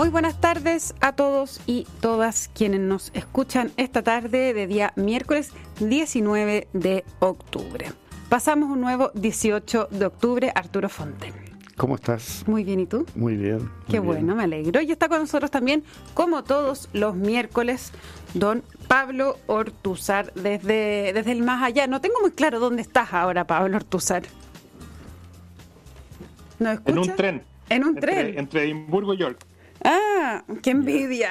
Muy buenas tardes a todos y todas quienes nos escuchan esta tarde de día miércoles 19 de octubre. Pasamos un nuevo 18 de octubre, Arturo Fonte. ¿Cómo estás? Muy bien, ¿y tú? Muy bien. Qué bueno, me alegro. Y está con nosotros también, como todos los miércoles, don Pablo Ortuzar, desde, desde el más allá. No tengo muy claro dónde estás ahora, Pablo Ortuzar. ¿No En un tren. En un tren. Entre Edimburgo y York. Ah, qué envidia.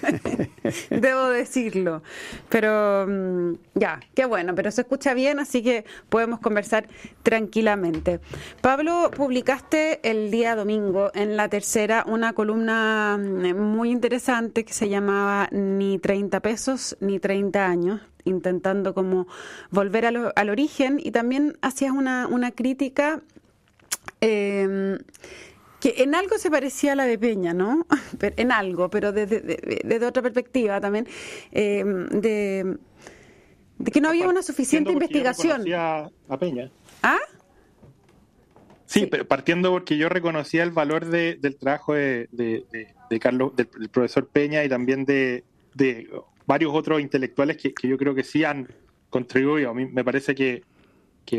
Debo decirlo. Pero mm, ya, qué bueno, pero se escucha bien, así que podemos conversar tranquilamente. Pablo, publicaste el día domingo en la tercera una columna mm, muy interesante que se llamaba Ni 30 pesos ni 30 años intentando como volver al origen y también hacías una, una crítica eh, que en algo se parecía a la de Peña, ¿no? en algo, pero desde, otra perspectiva también, eh, de, que no había una suficiente investigación. a Peña. ¿Ah? Sí, pero partiendo porque yo reconocía el valor del trabajo de, Carlos, del, profesor Peña y también de, varios otros intelectuales que, yo creo que sí han contribuido. A mí me parece que,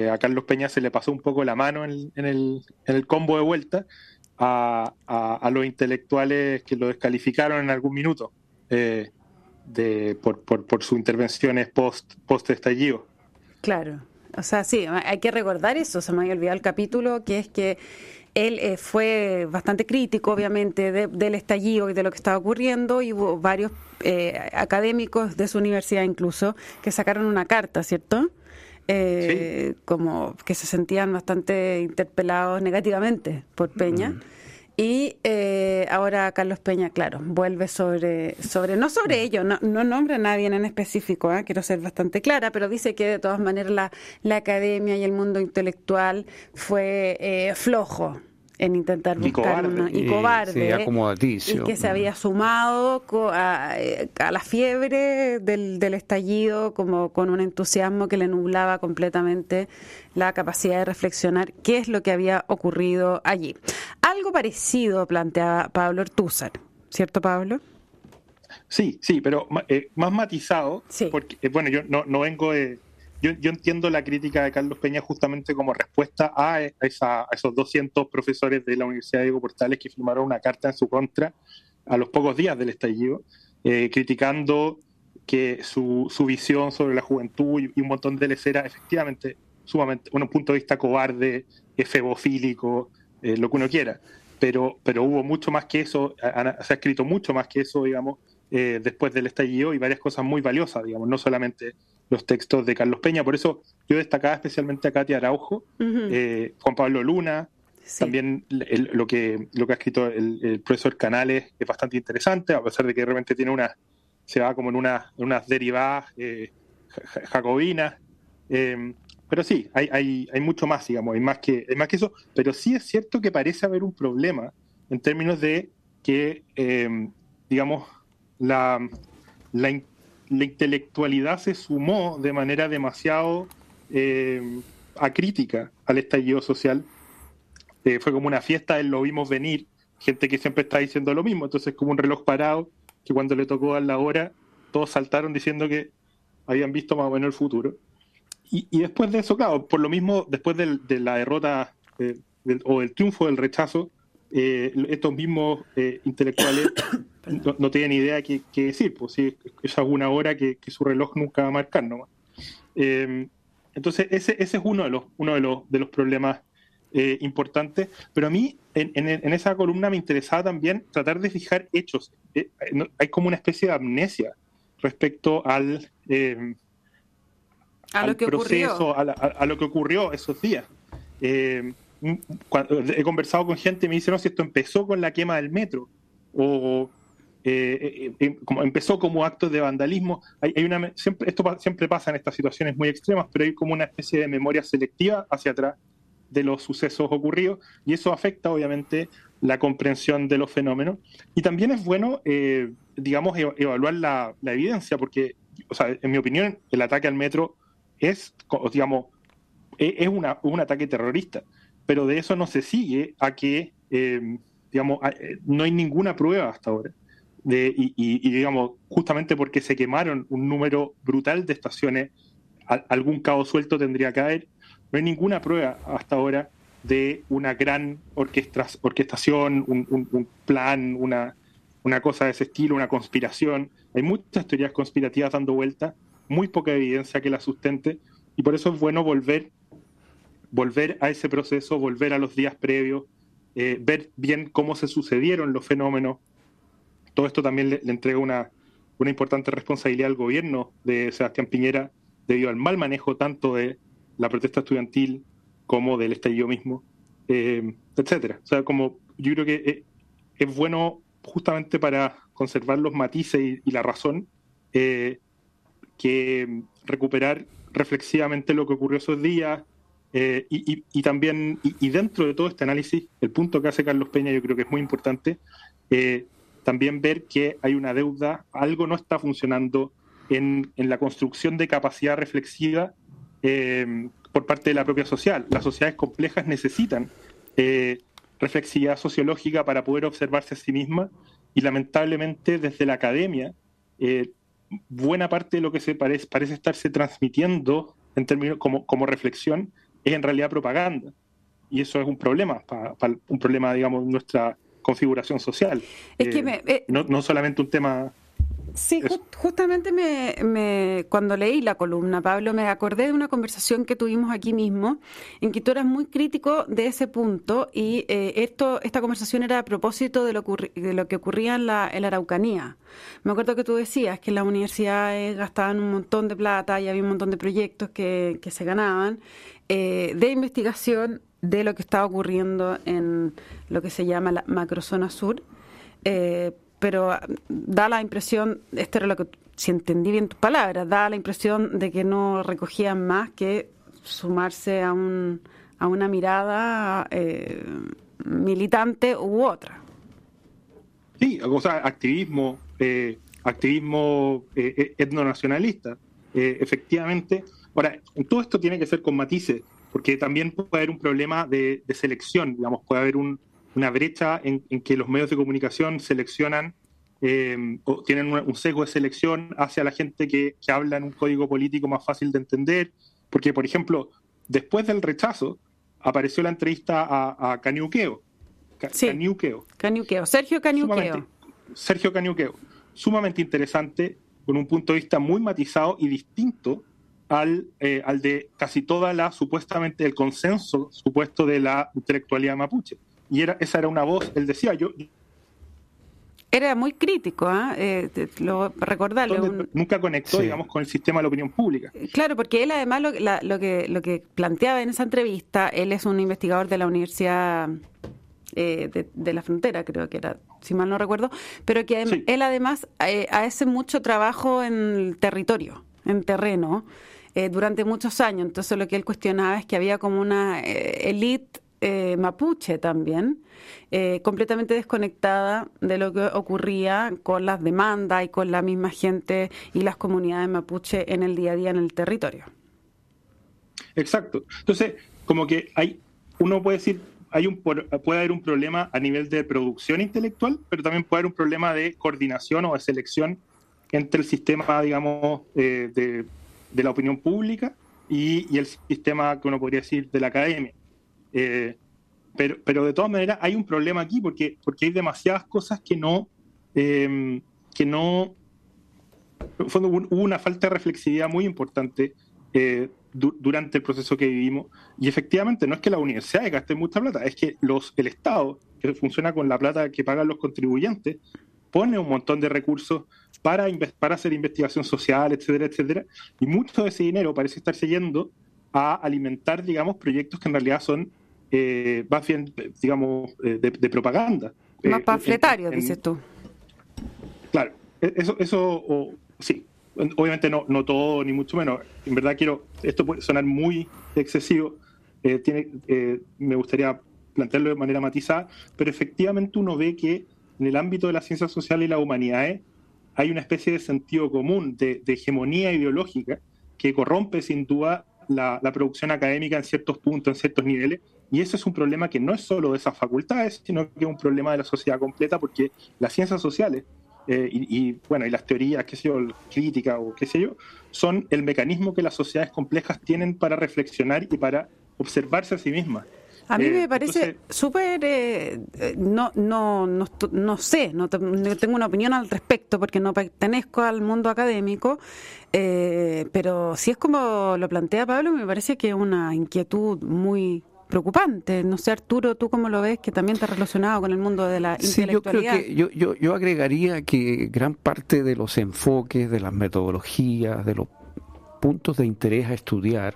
a Carlos Peña se le pasó un poco la mano en, el, en el combo de vuelta a, los intelectuales que lo descalificaron en algún minuto eh, de, por, por, sus intervenciones post, post estallido. Claro, o sea, sí, hay que recordar eso, se me había olvidado el capítulo, que es que él eh, fue bastante crítico, obviamente, del estallido y de lo que estaba ocurriendo, y hubo varios eh, académicos de su universidad incluso que sacaron una carta, ¿cierto? eh, como que se sentían bastante interpelados negativamente por Peña. Mm. Y eh, ahora Carlos Peña, claro, vuelve sobre, sobre no sobre ello, no, no nombra a nadie en específico, ¿eh? quiero ser bastante clara, pero dice que de todas maneras la, la academia y el mundo intelectual fue eh, flojo en intentar buscar una y cobarde. y, que se había sumado eh, a, la fiebre del, del, estallido como con un entusiasmo que le nublaba completamente la capacidad de reflexionar qué es lo que había ocurrido allí. Algo parecido planteaba Pablo Ortúzar, ¿cierto Pablo? Sí, sí, pero eh, más matizado, porque eh, bueno, yo no, no vengo de yo, entiendo la crítica de Carlos Peña justamente como respuesta a, esos 200 profesores de la Universidad de Diego Portales que firmaron una carta en su contra a los pocos días del estallido, eh, criticando que su, visión sobre la juventud y, un montón de les era efectivamente sumamente, un punto de vista cobarde, efebofílico, eh, lo que uno quiera. Pero, pero hubo mucho más que eso, se ha escrito mucho más que eso, digamos, eh, después del estallido y varias cosas muy valiosas, digamos, no solamente los textos de Carlos Peña. Por eso yo destacaba especialmente a Katia Araujo, eh, Juan Pablo Luna, también lo, que, lo que ha escrito el, profesor Canales es bastante interesante, a pesar de que realmente tiene una, se va como en, una, unas derivadas eh, jacobinas. Em, pero sí, hay, hay, hay, mucho más, digamos, hay más, que, hay más que eso. Pero sí es cierto que parece haber un problema en términos de que, em, digamos, la, la, la intelectualidad se sumó de manera demasiado eh, acrítica al estallido social. Eh, fue como una fiesta, lo vimos venir, gente que siempre está diciendo lo mismo, entonces como un reloj parado, que cuando le tocó a la hora, todos saltaron diciendo que habían visto más o menos el futuro. Y, después de eso, claro, por lo mismo, después de la derrota eh, o del triunfo del rechazo, eh, estos mismos eh, intelectuales no, tienen idea qué, qué decir, pues si es alguna hora que, su reloj nunca va a marcar nomás. Em, entonces, ese, ese es uno de los, uno de los, de los problemas eh, importantes, pero a mí en, en, esa columna me interesaba también tratar de fijar hechos. hay como una especie de amnesia respecto al, em, a lo que proceso, a, a, lo que ocurrió esos días. Eh, he conversado con gente y me dicen, no, si esto empezó con la quema del metro, o eh, eh, eh, como empezó como acto de vandalismo. Hay, una, siempre, esto siempre pasa en estas situaciones muy extremas, pero hay como una especie de memoria selectiva hacia atrás de los sucesos ocurridos, y eso afecta obviamente la comprensión de los fenómenos. Y también es bueno, digamos, evaluar la, evidencia, porque, o sea, en mi opinión, el ataque al metro es, digamos, e, es una, un ataque terrorista pero de eso no se sigue a que, em, digamos, no hay ninguna prueba hasta ahora. Y, digamos, justamente porque se quemaron un número brutal de estaciones, algún cabo suelto tendría que haber. No hay ninguna prueba hasta ahora de una gran orquestación, un, plan, una, una cosa de ese estilo, una conspiración. Hay muchas teorías conspirativas dando vuelta, muy poca evidencia que la sustente, y por eso es bueno volver, volver a ese proceso, volver a los días previos, eh, ver bien cómo se sucedieron los fenómenos. Todo esto también le, entrega una, una importante responsabilidad al gobierno de Sebastián Piñera debido al mal manejo tanto de la protesta estudiantil como del estallido mismo, eh, etcétera. O sea, como yo creo que eh, es bueno justamente para conservar los matices y, la razón, eh, que recuperar reflexivamente lo que ocurrió esos días eh, y, también, y, dentro de todo este análisis, el punto que hace Carlos Peña yo creo que es muy importante, eh, también ver que hay una deuda, algo no está funcionando en, en la construcción de capacidad reflexiva por parte de la propia social. Las sociedades complejas necesitan reflexividad sociológica para poder observarse a sí misma y lamentablemente desde la academia eh, buena parte de lo que se parece, parece estarse transmitiendo en términos como, como reflexión es en realidad propaganda y eso es un problema, un problema digamos nuestra configuración social. Es que eh, eh, no, no solamente un tema Sí, justamente me, cuando leí la columna, Pablo, me acordé de una conversación que tuvimos aquí mismo, en que tú eras muy crítico de ese punto y eh, esto, esta conversación era a propósito de lo, de lo que ocurría en la, en Araucanía. Me acuerdo que tú decías que las universidades gastaban un montón de plata y había un montón de proyectos que, que se ganaban eh, de investigación de lo que estaba ocurriendo en lo que se llama la macrozona sur. Eh, pero ah, da la impresión, esto era lo que, si entendí bien tus palabras, da la impresión de que no recogían más que sumarse a, un, a una mirada eh, militante u otra. Sí, o sea, activismo, eh, activismo eh, etnonacionalista, efectivamente. Ahora, todo esto tiene que ser con matices, porque también puede haber un problema de selección, digamos, puede haber un, una brecha en, que los medios de comunicación seleccionan eh, o tienen un, sesgo de selección hacia la gente que, habla en un código político más fácil de entender. Porque, por ejemplo, después del rechazo, apareció la entrevista a, a Caniuqueo. Caniuqueo. Sergio Caniuqueo. Sergio Caniuqueo. Sumamente interesante, con un punto de vista muy matizado y distinto al, eh, al de casi toda la, supuestamente, el consenso supuesto de la intelectualidad mapuche y era, esa era una voz, él decía, yo... Era muy crítico, ¿ah? ¿eh? lo, recordarle. Nunca conectó, digamos, con el sistema de la opinión pública. Claro, porque él además lo, lo, que, lo que planteaba en esa entrevista, él es un investigador de la Universidad eh, de, la Frontera, creo que era, si mal no recuerdo, pero que él además eh, hace mucho trabajo en el territorio, en terreno, eh, durante muchos años. Entonces lo que él cuestionaba es que había como una élite eh, mapuche también, eh, completamente desconectada de lo que ocurría con las demandas y con la misma gente y las comunidades mapuche en el día a día en el territorio. Exacto. Entonces, como que hay, uno puede decir, hay un puede haber un problema a nivel de producción intelectual, pero también puede haber un problema de coordinación o de selección entre el sistema, digamos, eh, de, la opinión pública y, y, el sistema que uno podría decir de la academia. Eh, pero, pero de todas maneras hay un problema aquí porque, porque hay demasiadas cosas que no, em, que no, hubo una falta de reflexividad muy importante eh, durante el proceso que vivimos. Y efectivamente no es que la universidad gaste mucha plata, es que los, el Estado, que funciona con la plata que pagan los contribuyentes, pone un montón de recursos para, para hacer investigación social, etcétera, etcétera. Y mucho de ese dinero parece estar yendo a alimentar, digamos, proyectos que en realidad son eh, más bien, digamos, eh, de, propaganda. Más eh, panfletario, dices tú. Claro, e, eso, eso sí, obviamente no, no todo, ni mucho menos. En verdad quiero, esto puede sonar muy excesivo, eh, tiene, me gustaría plantearlo de manera matizada, pero efectivamente uno ve que en el ámbito de las ciencias sociales y las humanidades hay una especie de sentido común, de, de hegemonía ideológica, que corrompe sin duda la, producción académica en ciertos puntos, en ciertos niveles, Y eso es un problema que no es solo de esas facultades, sino que es un problema de la sociedad completa, porque las ciencias sociales eh, y, bueno, y las teorías, qué sé yo, crítica o qué sé yo, son el mecanismo que las sociedades complejas tienen para reflexionar y para observarse a sí mismas. A mí me eh, parece súper, eh, no, no, no, no, sé, no, tengo una opinión al respecto porque no pertenezco al mundo académico, pero si es como lo plantea Pablo, me parece que es una inquietud muy preocupante. No sé, Arturo, ¿tú cómo lo ves? Que también está relacionado con el mundo de la sí, Yo, creo que, yo, yo, yo agregaría que gran parte de los enfoques, de las metodologías, de los puntos de interés a estudiar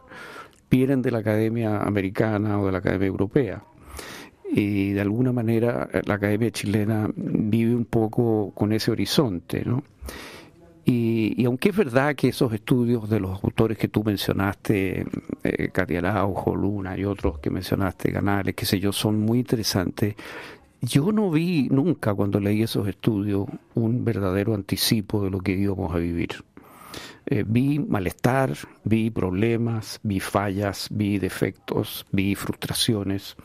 vienen de la academia americana o de la academia europea. Y de alguna manera la academia chilena vive un poco con ese horizonte, ¿no? Y, aunque es verdad que esos estudios de los autores que tú mencionaste, eh, Katia Araujo, Luna y otros que mencionaste, Canales, qué sé yo, son muy interesantes, yo no vi nunca cuando leí esos estudios un verdadero anticipo de lo que íbamos a vivir. Eh, vi malestar, vi problemas, vi fallas, vi defectos, vi frustraciones.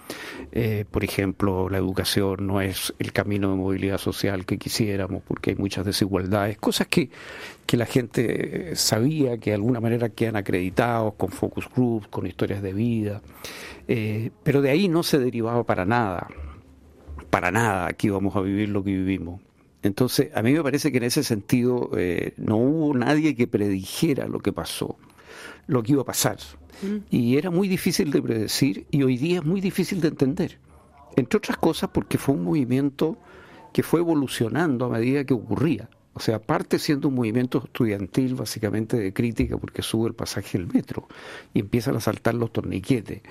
Eh, por ejemplo, la educación no es el camino de movilidad social que quisiéramos porque hay muchas desigualdades, cosas que, que la gente sabía que de alguna manera quedan acreditados con focus groups, con historias de vida, eh, pero de ahí no se derivaba para nada, para nada que íbamos a vivir lo que vivimos. Entonces, a mí me parece que en ese sentido eh, no hubo nadie que predijera lo que pasó, lo que iba a pasar. Mm. Y era muy difícil de predecir y hoy día es muy difícil de entender. Entre otras cosas porque fue un movimiento que fue evolucionando a medida que ocurría. O sea, parte siendo un movimiento estudiantil básicamente de crítica porque sube el pasaje del metro y empiezan a saltar los torniquetes.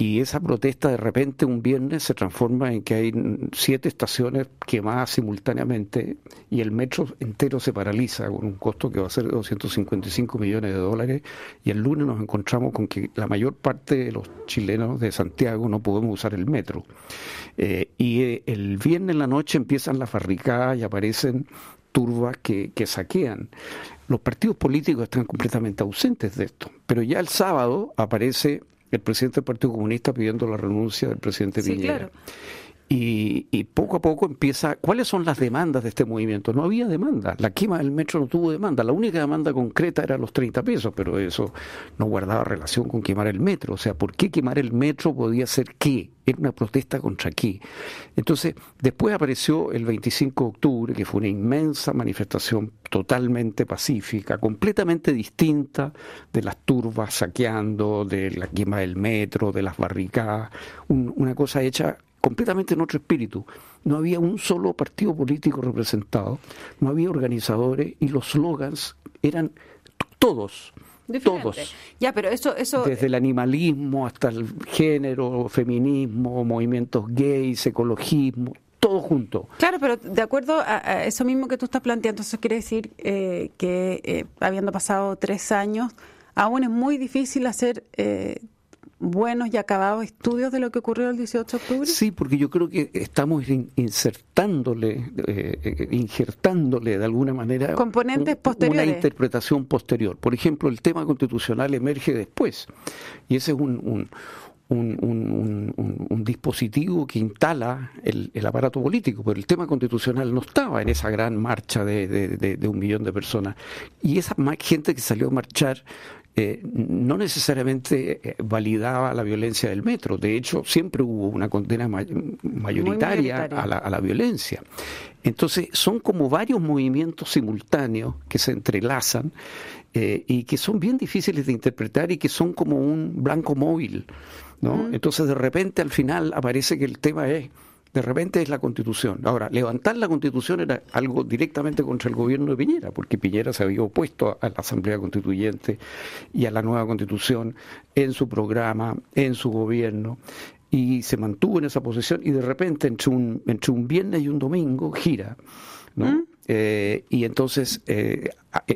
Y esa protesta de repente un viernes se transforma en que hay siete estaciones quemadas simultáneamente y el metro entero se paraliza con un costo que va a ser de 255 millones de dólares y el lunes nos encontramos con que la mayor parte de los chilenos de Santiago no podemos usar el metro. Eh, y eh, el viernes en la noche empiezan las barricadas y aparecen turbas que, que saquean. Los partidos políticos están completamente ausentes de esto, pero ya el sábado aparece el presidente del Partido Comunista pidiendo la renuncia del presidente sí, Piñera. Y, y, poco a poco empieza, ¿cuáles son las demandas de este movimiento? No había demanda, la quema del metro no tuvo demanda, la única demanda concreta era los 30 pesos, pero eso no guardaba relación con quemar el metro, o sea, ¿por qué quemar el metro podía ser qué? Era una protesta contra qué. Entonces, después apareció el 25 de octubre, que fue una inmensa manifestación totalmente pacífica, completamente distinta de las turbas saqueando, de la quema del metro, de las barricadas, una cosa hecha completamente en otro espíritu. No había un solo partido político representado, no había organizadores y los slogans eran todos. Todos. Ya, pero eso, eso... Desde el animalismo hasta el género, feminismo, movimientos gays, ecologismo, todo junto. Claro, pero de acuerdo a, eso mismo que tú estás planteando, eso quiere decir eh, que eh, habiendo pasado tres años, aún es muy difícil hacer eh, buenos y acabados estudios de lo que ocurrió el 18 de octubre? Sí, porque yo creo que estamos insertándole, eh, injertándole de alguna manera componentes posteriores. Una interpretación posterior. Por ejemplo, el tema constitucional emerge después y ese es un, un un, dispositivo que instala el, aparato político, pero el tema constitucional no estaba en esa gran marcha de, de un millón de personas. Y esa gente que salió a marchar eh, no necesariamente eh, validaba la violencia del metro. De hecho, siempre hubo una condena mayoritaria, A, la, violencia. Entonces, son como varios movimientos simultáneos que se entrelazan eh, y que son bien difíciles de interpretar y que son como un blanco móvil. ¿no? Entonces, de repente, al final aparece que el tema es de repente es la constitución. Ahora, levantar la constitución era algo directamente contra el gobierno de Piñera, porque Piñera se había opuesto a la Asamblea Constituyente y a la nueva constitución en su programa, en su gobierno, y se mantuvo en esa posición y de repente entre un, entre un viernes y un domingo gira. ¿no? ¿Mm? Eh, y entonces eh,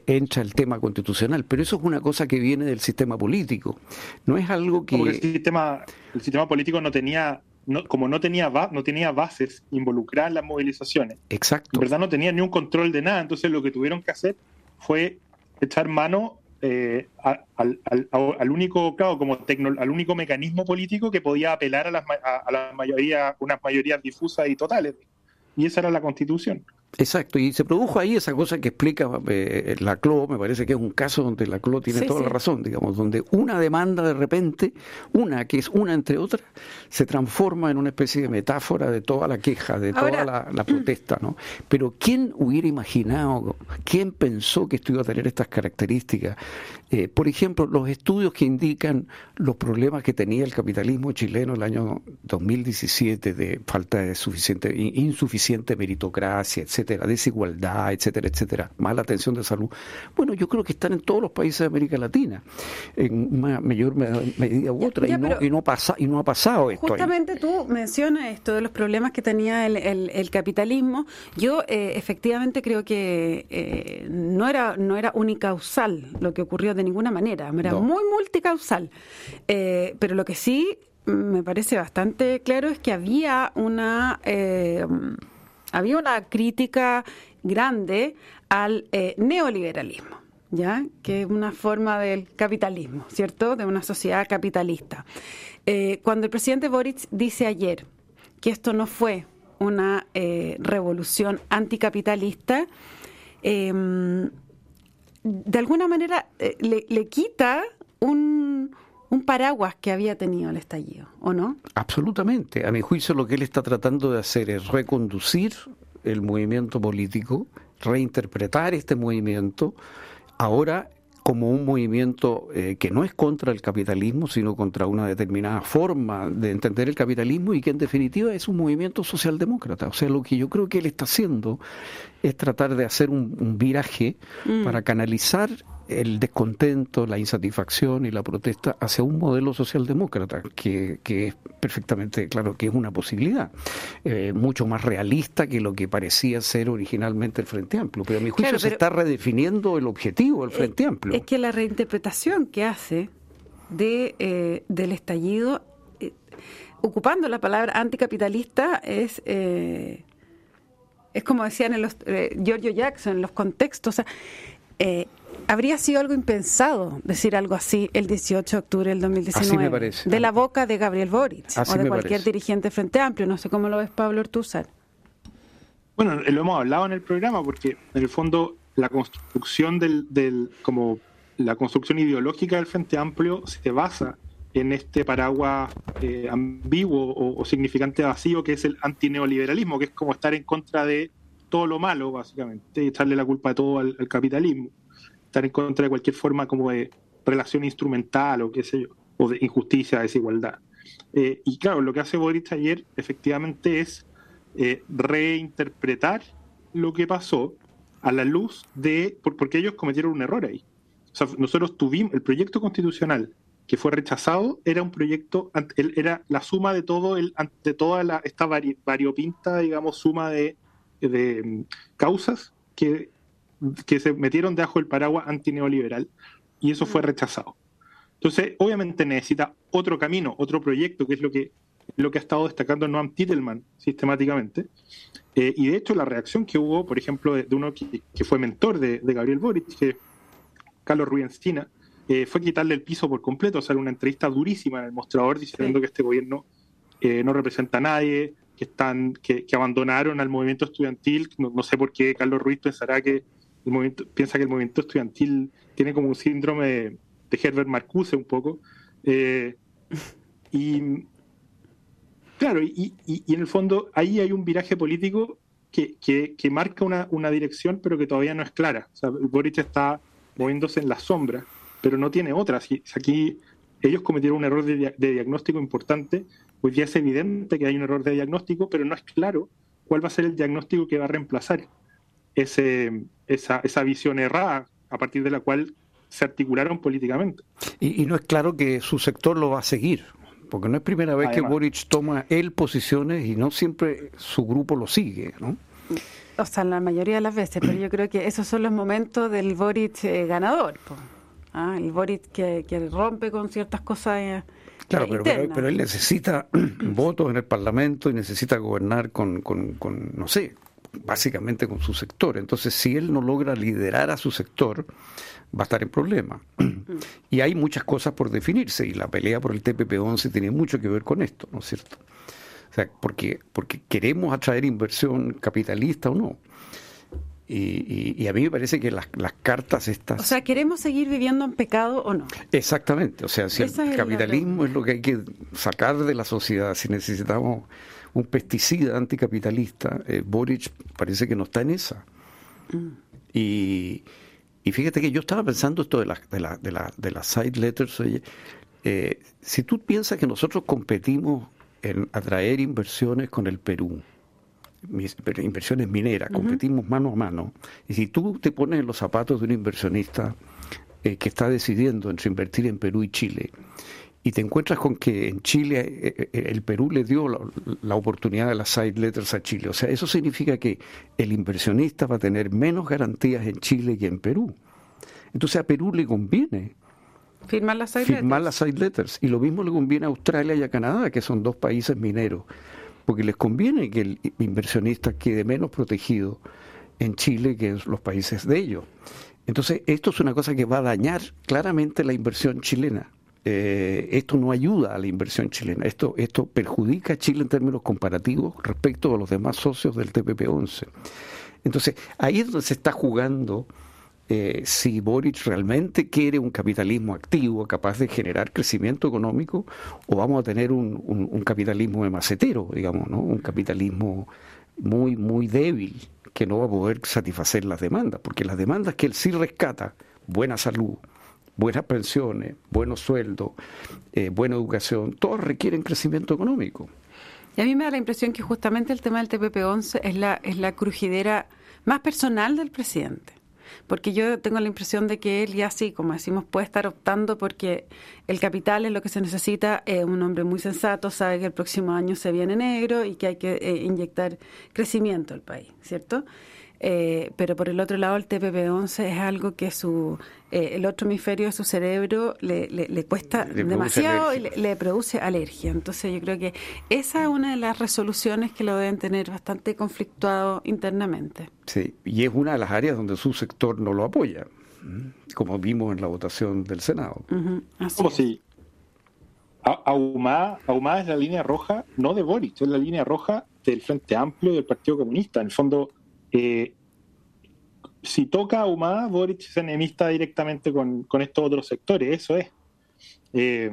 entra el tema constitucional, pero eso es una cosa que viene del sistema político, no es algo que... el sistema, el sistema político no tenía como no tenía, no tenía bases involucradas en las movilizaciones, Exacto. en verdad no tenía ni un control de nada, entonces lo que tuvieron que hacer fue echar mano eh, al, único, claro, como al único mecanismo político que podía apelar a las, a, la mayoría, unas mayorías difusas y totales. Y esa era la constitución. Exacto, y se produjo ahí esa cosa que explica eh, la CLO, me parece que es un caso donde la CLO tiene toda la razón, digamos, donde una demanda de repente, una que es una entre otras, se transforma en una especie de metáfora de toda la queja, de toda la, protesta, ¿no? Pero ¿quién hubiera imaginado, quién pensó que esto iba a tener estas características? Eh, por ejemplo, los estudios que indican los problemas que tenía el capitalismo chileno el año 2017 de falta de suficiente, insuficiente meritocracia, etc etcétera, desigualdad, etcétera, etcétera, mala atención de salud. Bueno, yo creo que están en todos los países de América Latina, en mayor medida u otra, y, no, y, no pasa, y no ha pasado esto. Justamente tú mencionas esto de los problemas que tenía el, el, capitalismo. Yo eh, efectivamente creo que eh, no era no era unicausal lo que ocurrió de ninguna manera, era muy multicausal. Eh, pero lo que sí me parece bastante claro es que había una había una crítica grande al eh, neoliberalismo, ¿ya? que es una forma del capitalismo, ¿cierto? De una sociedad capitalista. Eh, cuando el presidente Boric dice ayer que esto no fue una eh, revolución anticapitalista, em, de alguna manera le, le quita un, un paraguas que había tenido el estallido, ¿o no? Absolutamente. A mi juicio lo que él está tratando de hacer es reconducir el movimiento político, reinterpretar este movimiento, ahora como un movimiento eh, que no es contra el capitalismo, sino contra una determinada forma de entender el capitalismo y que en definitiva es un movimiento socialdemócrata. O sea, lo que yo creo que él está haciendo es tratar de hacer un, viraje mm. para canalizar el descontento, la insatisfacción y la protesta hacia un modelo socialdemócrata, que, que es perfectamente claro que es una posibilidad, eh, mucho más realista que lo que parecía ser originalmente el Frente Amplio. Pero a mi juicio se está redefiniendo el objetivo del Frente Amplio. Es que la reinterpretación que hace de, eh, del estallido, eh, ocupando la palabra anticapitalista, es... es como decían en los, Giorgio Jackson, en los contextos. O sea, habría sido algo impensado decir algo así el 18 de octubre del 2019. De la boca de Gabriel Boric o de cualquier dirigente Frente Amplio. No sé cómo lo ves, Pablo Ortúzar. Bueno, lo hemos hablado en el programa porque en el fondo la construcción del, como la construcción ideológica del Frente Amplio se basa en este paraguas eh, ambiguo o, significante vacío que es el antineoliberalismo, que es como estar en contra de todo lo malo, básicamente, y echarle la culpa de todo al capitalismo estar en contra de cualquier forma como de relación instrumental o qué sé yo, o de injusticia, desigualdad. Eh, y claro, lo que hace Boris ayer efectivamente es eh, reinterpretar lo que pasó a la luz de, porque ellos cometieron un error ahí. O sea, nosotros tuvimos, el proyecto constitucional que fue rechazado era un proyecto, era la suma de todo el, de toda la, esta variopinta, digamos, suma de, de mm, causas que que se metieron debajo del paraguas antineoliberal y eso fue rechazado. Entonces, obviamente necesita otro camino, otro proyecto, que es lo que, lo que ha estado destacando Noam Titelman sistemáticamente. Eh, y de hecho, la reacción que hubo, por ejemplo, de, uno que, fue mentor de, Gabriel Boric, que Carlos Rubienstina, eh, fue quitarle el piso por completo, o sea, una entrevista durísima en el mostrador diciendo que este gobierno eh, no representa a nadie, que, están, que, abandonaron al movimiento estudiantil. no, sé por qué Carlos Ruiz pensará que piensa que el movimiento estudiantil tiene como un síndrome de, Herbert Marcuse un poco. Eh, y claro, y, en el fondo ahí hay un viraje político que, que, marca una, una, dirección, pero que todavía no es clara. O sea, Boric está moviéndose en la sombra, pero no tiene otra. Si, aquí ellos cometieron un error de, de, diagnóstico importante, hoy día es evidente que hay un error de diagnóstico, pero no es claro cuál va a ser el diagnóstico que va a reemplazar ese, esa, esa visión errada a partir de la cual se articularon políticamente. Y, no es claro que su sector lo va a seguir, porque no es primera vez que Boric toma él posiciones y no siempre su grupo lo sigue, ¿no? O sea, la mayoría de las veces, pero yo creo que esos son los momentos del Boric eh, ganador. ¿Ah? El Boric que, que, rompe con ciertas cosas. Eh, claro, pero, pero, él necesita votos en el Parlamento y necesita gobernar con, con, con no sé, básicamente con su sector. Entonces, si él no logra liderar a su sector, va a estar en problema. Y hay muchas cosas por definirse, y la pelea por el TPP-11 tiene mucho que ver con esto, ¿no es cierto? O sea, porque, porque queremos atraer inversión capitalista o no. Y, a mí me parece que las, las, cartas estas... O sea, ¿queremos seguir viviendo en pecado o no? Exactamente. O sea, si el capitalismo es lo que hay que sacar de la sociedad, si necesitamos un pesticida anticapitalista, eh, Boric parece que no está en esa. Mm. Y, y, fíjate que yo estaba pensando esto de las de la, de la, de las side letters, oye, eh, si tú piensas que nosotros competimos en atraer inversiones con el Perú, inversiones mineras, competimos mano a mano, y si tú te pones en los zapatos de un inversionista eh, que está decidiendo entre invertir en Perú y Chile, y te encuentras con que en Chile eh, eh, el Perú le dio la, oportunidad de las side letters a Chile. O sea, eso significa que el inversionista va a tener menos garantías en Chile que en Perú. Entonces a Perú le conviene firmar las side, firmar las side letters. Y lo mismo le conviene a Australia y a Canadá, que son dos países mineros, porque les conviene que el inversionista quede menos protegido en Chile que en los países de ellos. Entonces, esto es una cosa que va a dañar claramente la inversión chilena. Eh, esto no ayuda a la inversión chilena, esto, esto perjudica a Chile en términos comparativos respecto a los demás socios del TPP-11. Entonces, ahí es donde se está jugando eh, si Boric realmente quiere un capitalismo activo, capaz de generar crecimiento económico, o vamos a tener un, capitalismo de macetero, digamos, ¿no? un capitalismo muy, muy débil, que no va a poder satisfacer las demandas, porque las demandas que él sí rescata, buena salud, buenas pensiones, buenos sueldos, eh, buena educación, todos requieren crecimiento económico. Y a mí me da la impresión que justamente el tema del TPP-11 es la, es la crujidera más personal del presidente. Porque yo tengo la impresión de que él ya sí, como decimos, puede estar optando porque el capital es lo que se necesita, es un hombre muy sensato, sabe que el próximo año se viene negro y que hay que eh, inyectar crecimiento al país, ¿cierto? Eh, pero por el otro lado el TPP-11 es algo que su eh, el otro hemisferio de su cerebro le, le, cuesta demasiado y le, produce alergia. Entonces yo creo que esa es una de las resoluciones que lo deben tener bastante conflictuado internamente. Sí, y es una de las áreas donde su sector no lo apoya, como vimos en la votación del Senado. como si Ahumada, es la línea roja, no de Boris, es la línea roja del Frente Amplio del Partido Comunista. En el fondo, eh, si toca a Humada, Boric se enemista directamente con, estos otros sectores, eso es. Eh,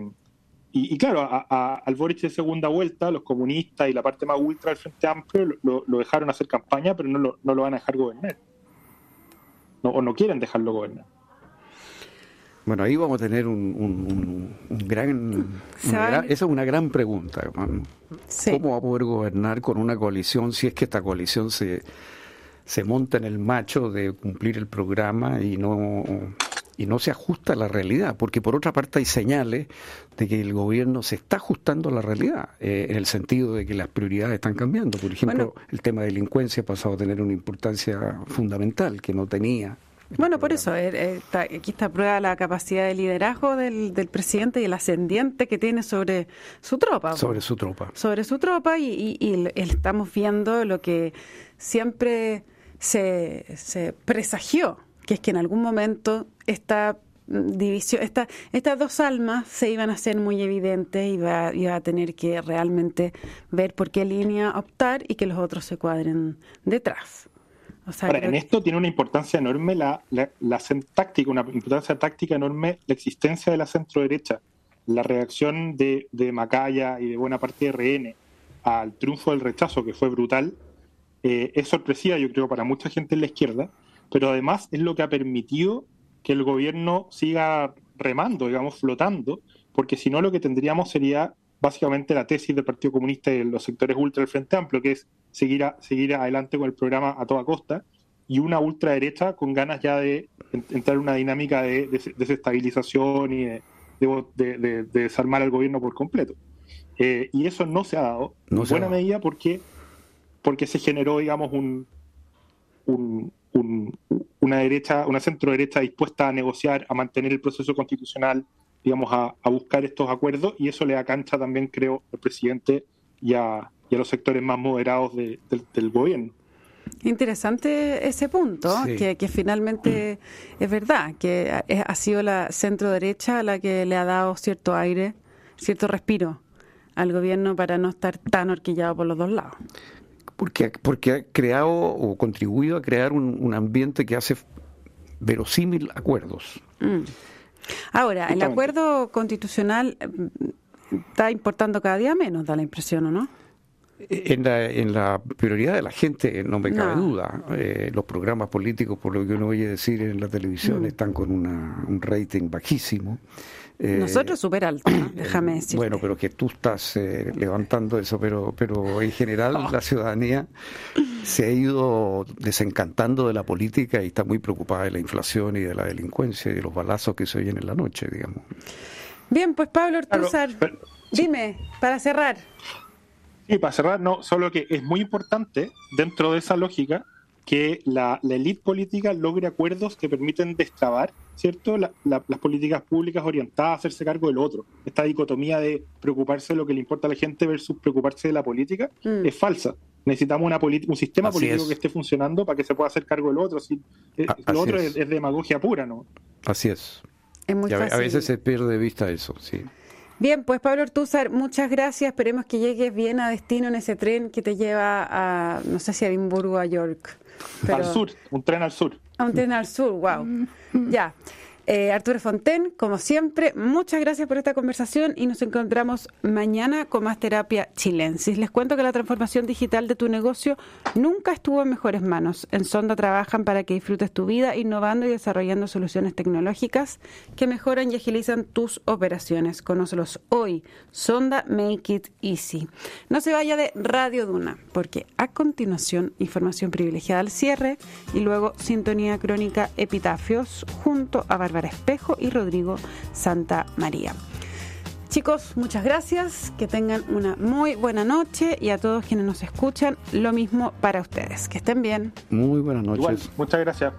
y, claro, al Boric de segunda vuelta, los comunistas y la parte más ultra del Frente Amplio lo, dejaron hacer campaña, pero no lo, no lo van a dejar gobernar. o no quieren dejarlo gobernar. Bueno, ahí vamos a tener un, gran, Esa es una gran pregunta. ¿Cómo va a poder gobernar con una coalición si es que esta coalición se, se monta en el macho de cumplir el programa y no y no se ajusta a la realidad, porque por otra parte hay señales de que el gobierno se está ajustando a la realidad, eh, en el sentido de que las prioridades están cambiando. Por ejemplo, el tema de delincuencia ha pasado a tener una importancia fundamental que no tenía. Bueno, por eso, eh, eh, aquí está prueba la capacidad de liderazgo del, del, presidente y el ascendiente que tiene sobre su tropa. Sobre su tropa. Sobre su tropa y, y estamos viendo lo que siempre se, se presagió, que es que en algún momento esta división, esta, estas dos almas se iban a hacer muy evidentes y iba, iba a tener que realmente ver por qué línea optar y que los otros se cuadren detrás. Ahora, en esto tiene una importancia enorme la, la, la, táctica, una importancia táctica enorme la existencia de la centro derecha. La reacción de, de Macaya y de buena parte de RN al triunfo del rechazo, que fue brutal, eh, es sorpresiva, yo creo, para mucha gente en la izquierda, pero además es lo que ha permitido que el gobierno siga remando, digamos, flotando, porque si no lo que tendríamos sería básicamente la tesis del Partido Comunista y de los sectores ultra del Frente Amplio, que es seguir, seguir adelante con el programa a toda costa, y una ultraderecha con ganas ya de entrar en una dinámica de, desestabilización y de, desarmar al gobierno por completo. Eh, y eso no se ha dado, en buena medida porque porque se generó, digamos, un, una derecha, una centro derecha dispuesta a negociar, a mantener el proceso constitucional, digamos, a, buscar estos acuerdos, y eso le da cancha también, creo, al presidente y a, los sectores más moderados del, gobierno. Interesante ese punto, que, finalmente es verdad, que ha sido la centro derecha la que le ha dado cierto aire, cierto respiro al gobierno para no estar tan horquillado por los dos lados. Porque, porque ha creado o contribuido a crear un, ambiente que hace verosímil acuerdos. Mm. Ahora, el acuerdo constitucional mm, está importando cada día menos, da la impresión, ¿o no? En la, en la prioridad de la gente, no me cabe duda. Eh, los programas políticos, por lo que uno oye decir en la televisión, mm. están con un rating bajísimo. Eh, Nosotros súper alto, déjame decir. Bueno, pero que tú estás eh, levantando eso, pero, pero en general oh. la ciudadanía se ha ido desencantando de la política y está muy preocupada de la inflación y de la delincuencia y de los balazos que se oyen en la noche, digamos. Bien, pues Pablo Ortúzar, dime, para cerrar. Sí, para cerrar, no, solo que es muy importante dentro de esa lógica que la, la élite política logre acuerdos que permiten destrabar, ¿cierto?, las políticas públicas orientadas a hacerse cargo del otro. Esta dicotomía de preocuparse de lo que le importa a la gente versus preocuparse de la política mm. es falsa. Necesitamos una un sistema político que esté funcionando para que se pueda hacer cargo del otro. Si, eh, lo otro es, demagogia pura, ¿no? Así es. a, veces se pierde de vista eso, sí. Bien, pues Pablo Ortúzar, muchas gracias. Esperemos que llegues bien a destino en ese tren que te lleva a, no sé si a Edimburgo o a York. Al sur, un tren al sur. Un tren al sur, wow. ya. Eh, Arturo Fonten, como siempre, muchas gracias por esta conversación y nos encontramos mañana con más terapia chilensis. Les cuento que la transformación digital de tu negocio nunca estuvo en mejores manos. En Sonda trabajan para que disfrutes tu vida innovando y desarrollando soluciones tecnológicas que mejoran y agilizan tus operaciones. Conócelos hoy. Sonda Make It Easy. No se vaya de Radio Duna, porque a continuación información privilegiada al cierre y luego sintonía crónica epitafios junto a Bárbara Espejo y Rodrigo Santa María. Chicos, muchas gracias, que tengan una muy buena noche y a todos quienes nos escuchan, lo mismo para ustedes. Que estén bien. Muy buenas noches. muchas gracias.